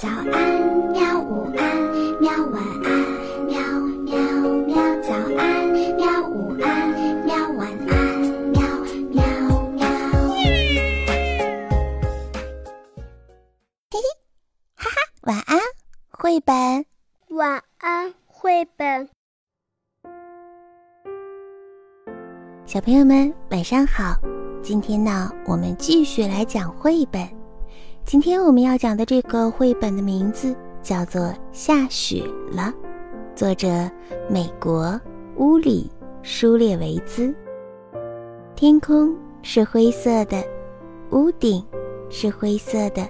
早安，喵！午安，喵！晚安，喵喵喵！早安，喵！午安，喵！晚安，喵喵喵！嘿嘿，哈哈，晚安，绘本。晚安，绘本。小朋友们，晚上好！今天呢，我们继续来讲绘本。今天我们要讲的这个绘本的名字叫做《下雪了》，作者美国乌里舒列维兹。天空是灰色的，屋顶是灰色的，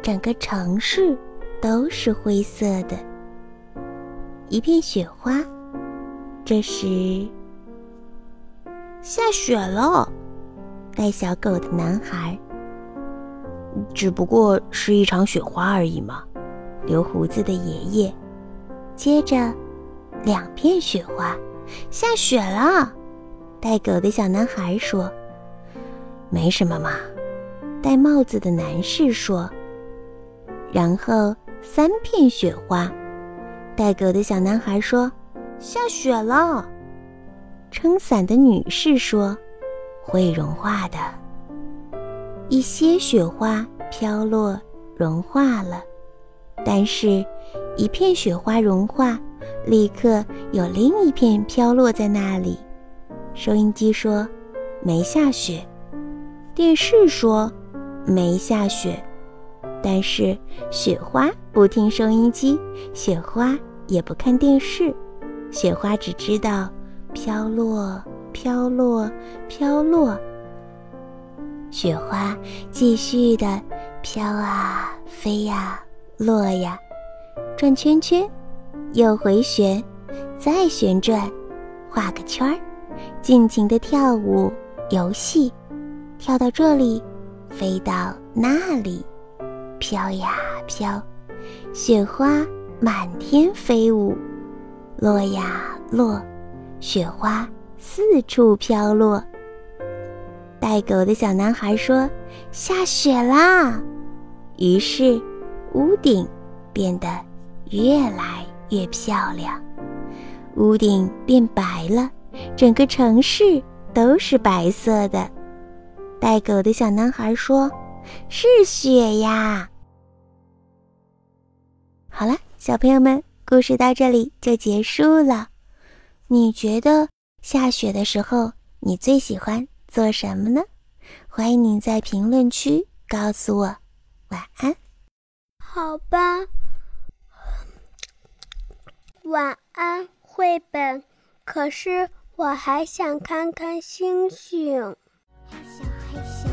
整个城市都是灰色的。一片雪花，这时下雪了。带小狗的男孩。只不过是一场雪花而已嘛，留胡子的爷爷。接着，两片雪花，下雪了。戴狗的小男孩说：“没什么嘛。”戴帽子的男士说。然后三片雪花，戴狗的小男孩说：“下雪了。”撑伞的女士说：“会融化的。”一些雪花飘落，融化了，但是，一片雪花融化，立刻有另一片飘落在那里。收音机说：“没下雪。”电视说：“没下雪。”但是雪花不听收音机，雪花也不看电视，雪花只知道飘落，飘落，飘落。雪花继续的飘啊飞呀落呀，转圈圈，又回旋，再旋转，画个圈儿，尽情的跳舞游戏，跳到这里，飞到那里，飘呀飘，雪花满天飞舞，落呀落，雪花四处飘落。带狗的小男孩说：“下雪啦！”于是，屋顶变得越来越漂亮，屋顶变白了，整个城市都是白色的。带狗的小男孩说：“是雪呀！”好了，小朋友们，故事到这里就结束了。你觉得下雪的时候，你最喜欢？做什么呢？欢迎你在评论区告诉我。晚安。好吧。晚安，绘本。可是我还想看看星星。嘿咻嘿咻。